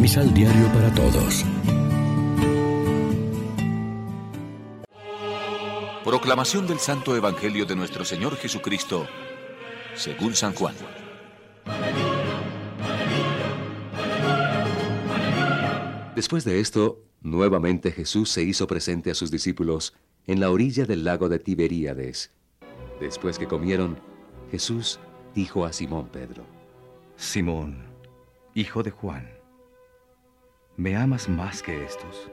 Misal Diario para Todos. Proclamación del Santo Evangelio de nuestro Señor Jesucristo, según San Juan. Después de esto, nuevamente Jesús se hizo presente a sus discípulos en la orilla del lago de Tiberíades. Después que comieron, Jesús dijo a Simón Pedro, Simón, hijo de Juan, ¿me amas más que estos?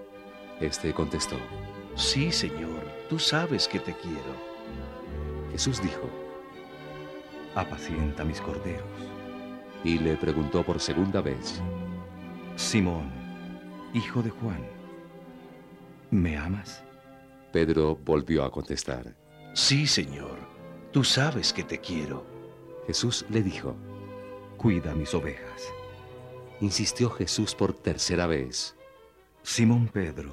Este contestó, Sí, Señor, tú sabes que te quiero. Jesús dijo, Apacienta mis corderos. y le preguntó por segunda vez, Simón, hijo de Juan, ¿me amas? Pedro volvió a contestar. Sí, Señor, tú sabes que te quiero. Jesús le dijo, Cuida mis ovejas. Insistió Jesús por tercera vez. Simón Pedro,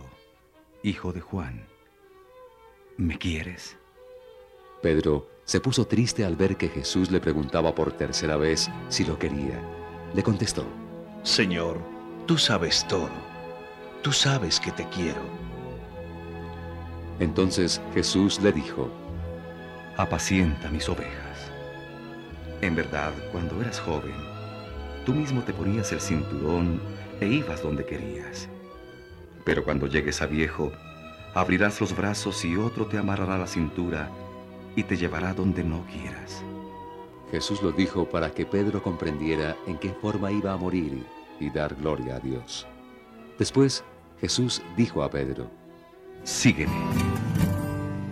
hijo de Juan, ¿me quieres? Pedro se puso triste al ver que Jesús le preguntaba por tercera vez si lo quería. Le contestó, Señor, tú sabes todo. Tú sabes que te quiero. entonces Jesús le dijo, Apacienta mis ovejas. En verdad, cuando eras joven, tú mismo te ponías el cinturón e ibas donde querías. Pero cuando llegues a viejo, abrirás los brazos y otro te amarrará la cintura y te llevará donde no quieras. Jesús lo dijo para que Pedro comprendiera en qué forma iba a morir y dar gloria a Dios. Después Jesús dijo a Pedro, Sígueme.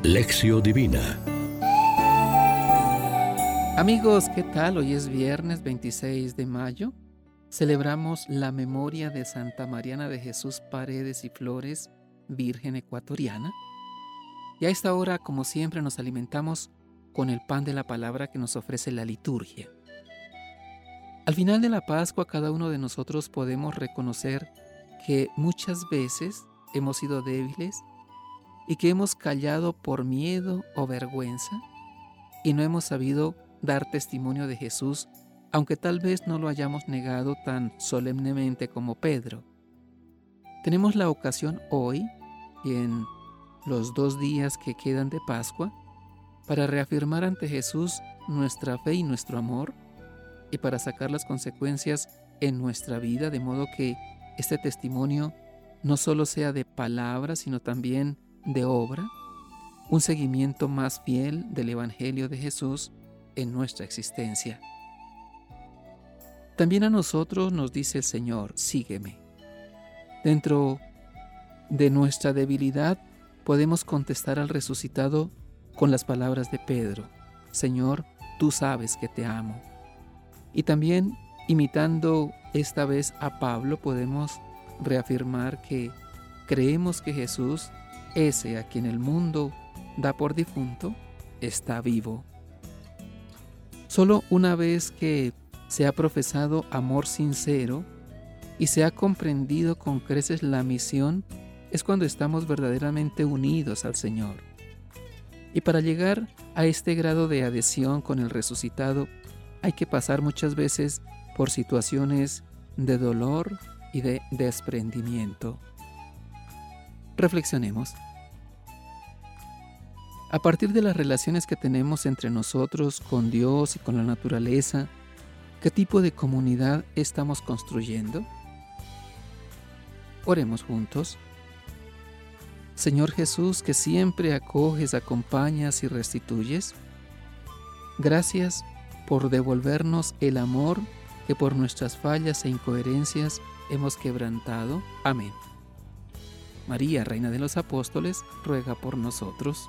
Lección Divina. Amigos, ¿qué tal? Hoy es viernes 26 de mayo. Celebramos la memoria de Santa Mariana de Jesús Paredes y Flores, Virgen Ecuatoriana. Y a esta hora, como siempre, nos alimentamos con el pan de la palabra que nos ofrece la liturgia. Al final de la Pascua, cada uno de nosotros podemos reconocer que muchas veces hemos sido débiles y que hemos callado por miedo o vergüenza y no hemos sabido dar testimonio de Jesús, aunque tal vez no lo hayamos negado tan solemnemente como Pedro. Tenemos la ocasión hoy y en los dos días que quedan de Pascua para reafirmar ante Jesús nuestra fe y nuestro amor y para sacar las consecuencias en nuestra vida de modo que este testimonio no solo sea de palabra, sino también de obra, un seguimiento más fiel del Evangelio de Jesús en nuestra existencia. También a nosotros nos dice el Señor, sígueme. Dentro de nuestra debilidad podemos contestar al resucitado con las palabras de Pedro, Señor, tú sabes que te amo. Y también, imitando esta vez a Pablo, podemos reafirmar que creemos que Jesús, ese a quien el mundo da por difunto, está vivo. Solo una vez que se ha profesado amor sincero y se ha comprendido con creces la misión, es cuando estamos verdaderamente unidos al Señor. Y para llegar a este grado de adhesión con el resucitado, hay que pasar muchas veces por situaciones de dolor y de desprendimiento. Reflexionemos. A partir de las relaciones que tenemos entre nosotros, con Dios y con la naturaleza, ¿qué tipo de comunidad estamos construyendo? Oremos juntos. Señor Jesús, que siempre acoges, acompañas y restituyes, gracias por devolvernos el amor que por nuestras fallas e incoherencias hemos quebrantado. Amén. María, Reina de los Apóstoles, ruega por nosotros.